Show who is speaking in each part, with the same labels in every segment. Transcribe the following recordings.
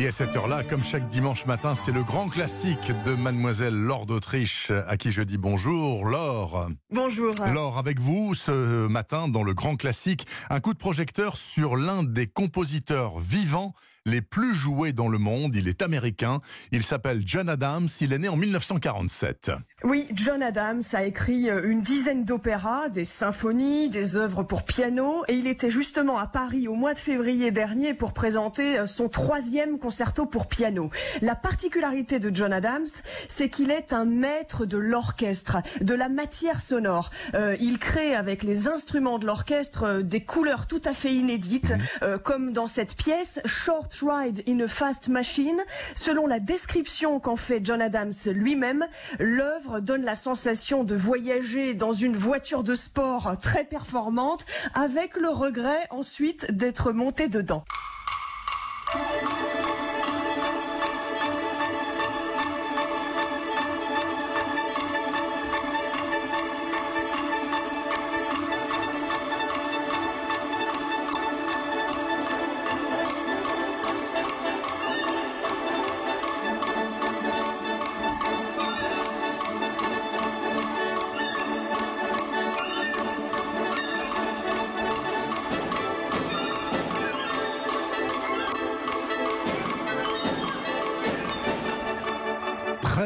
Speaker 1: Et à cette heure-là, comme chaque dimanche matin, c'est le grand classique de Mademoiselle Laure d'Autriche, à qui je dis bonjour. Laure.
Speaker 2: Bonjour.
Speaker 1: Laure, avec vous ce matin dans le grand classique, un coup de projecteur sur l'un des compositeurs vivants les plus joués dans le monde. Il est américain. Il s'appelle John Adams. Il est né en 1947.
Speaker 2: Oui, John Adams a écrit euh, une dizaine d'opéras, des symphonies, des œuvres pour piano, et il était justement à Paris au mois de février dernier pour présenter euh, son troisième concerto pour piano. La particularité de John Adams, c'est qu'il est un maître de l'orchestre, de la matière sonore. Euh, il crée avec les instruments de l'orchestre euh, des couleurs tout à fait inédites, euh, comme dans cette pièce Short Ride in a Fast Machine. Selon la description qu'en fait John Adams lui-même, l'œuvre donne la sensation de voyager dans une voiture de sport très performante, avec le regret ensuite d'être monté dedans.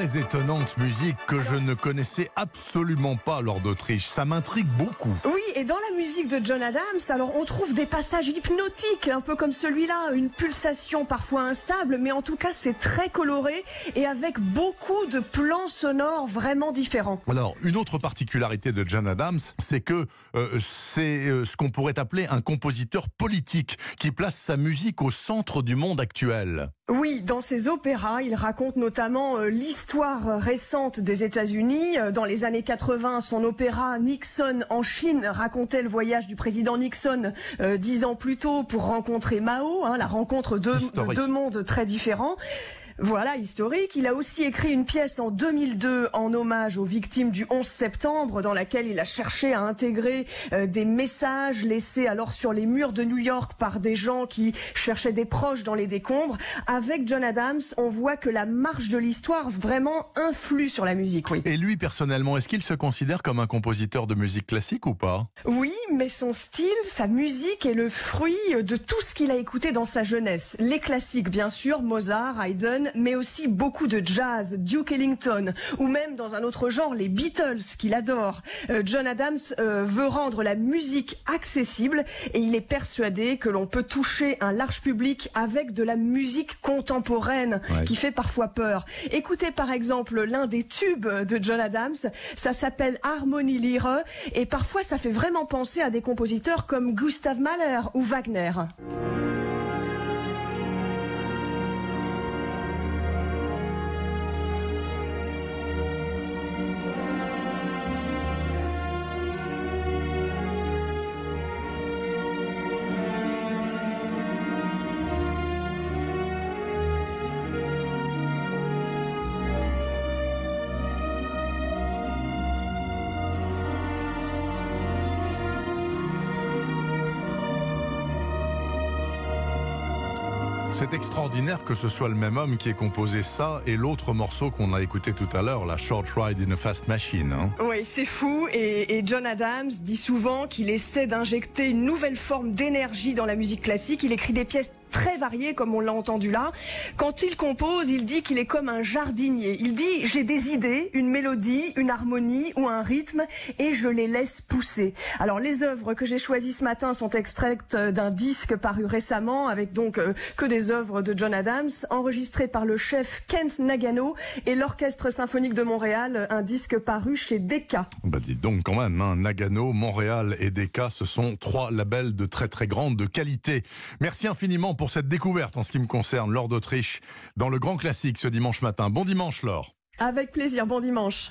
Speaker 1: Très étonnante musique que je ne connaissais absolument pas lors d'Autriche. Ça m'intrigue beaucoup.
Speaker 2: Oui, et dans la musique de John Adams, alors on trouve des passages hypnotiques, un peu comme celui-là, une pulsation parfois instable, mais en tout cas c'est très coloré et avec beaucoup de plans sonores vraiment différents.
Speaker 1: Alors, une autre particularité de John Adams, c'est que euh, c'est euh, ce qu'on pourrait appeler un compositeur politique qui place sa musique au centre du monde actuel.
Speaker 2: Oui, dans ses opéras, il raconte notamment euh, l'histoire récente des États-Unis. Dans les années 80, son opéra Nixon en Chine racontait le voyage du président Nixon euh, dix ans plus tôt pour rencontrer Mao, hein, la rencontre de, deux mondes très différents. Voilà, historique. Il a aussi écrit une pièce en 2002 en hommage aux victimes du 11 septembre, dans laquelle il a cherché à intégrer euh, des messages laissés alors sur les murs de New York par des gens qui cherchaient des proches dans les décombres. Avec John Adams, on voit que la marche de l'histoire vraiment influe sur la musique, oui.
Speaker 1: Et lui, personnellement, est-ce qu'il se considère comme un compositeur de musique classique ou pas?
Speaker 2: Oui, mais son style, sa musique est le fruit de tout ce qu'il a écouté dans sa jeunesse. Les classiques, bien sûr, Mozart, Haydn, mais aussi beaucoup de jazz, Duke Ellington, ou même dans un autre genre, les Beatles, qu'il adore. Euh, John Adams euh, veut rendre la musique accessible et il est persuadé que l'on peut toucher un large public avec de la musique contemporaine
Speaker 1: Ouais.
Speaker 2: qui fait parfois peur. Écoutez par exemple l'un des tubes de John Adams, ça s'appelle Harmonie Lire et parfois ça fait vraiment penser à des compositeurs comme Gustav Mahler ou Wagner.
Speaker 1: C'est extraordinaire que ce soit le même homme qui ait composé ça et l'autre morceau qu'on a écouté tout à l'heure, la Short Ride in a Fast Machine. hein.
Speaker 2: Oui, c'est fou. Et, et John Adams dit souvent qu'il essaie d'injecter une nouvelle forme d'énergie dans la musique classique. Il écrit des pièces très variées, comme on l'a entendu là. Quand il compose, il dit qu'il est comme un jardinier. Il dit, j'ai des idées, une mélodie, une harmonie ou un rythme, et je les laisse pousser. Alors, les œuvres que j'ai choisies ce matin sont extraites d'un disque paru récemment, avec donc euh, que des œuvres de John Adams, enregistrées par le chef Kent Nagano et l'Orchestre Symphonique de Montréal, un disque paru chez Decca.
Speaker 1: Bah dites donc quand même, hein, Nagano, Montréal et Decca, ce sont trois labels de très très grande qualité. Merci infiniment pour cette découverte en ce qui me concerne, Laure d'Autriche, dans le Grand Classique ce dimanche matin. Bon dimanche, Laure.
Speaker 2: Avec plaisir, bon dimanche.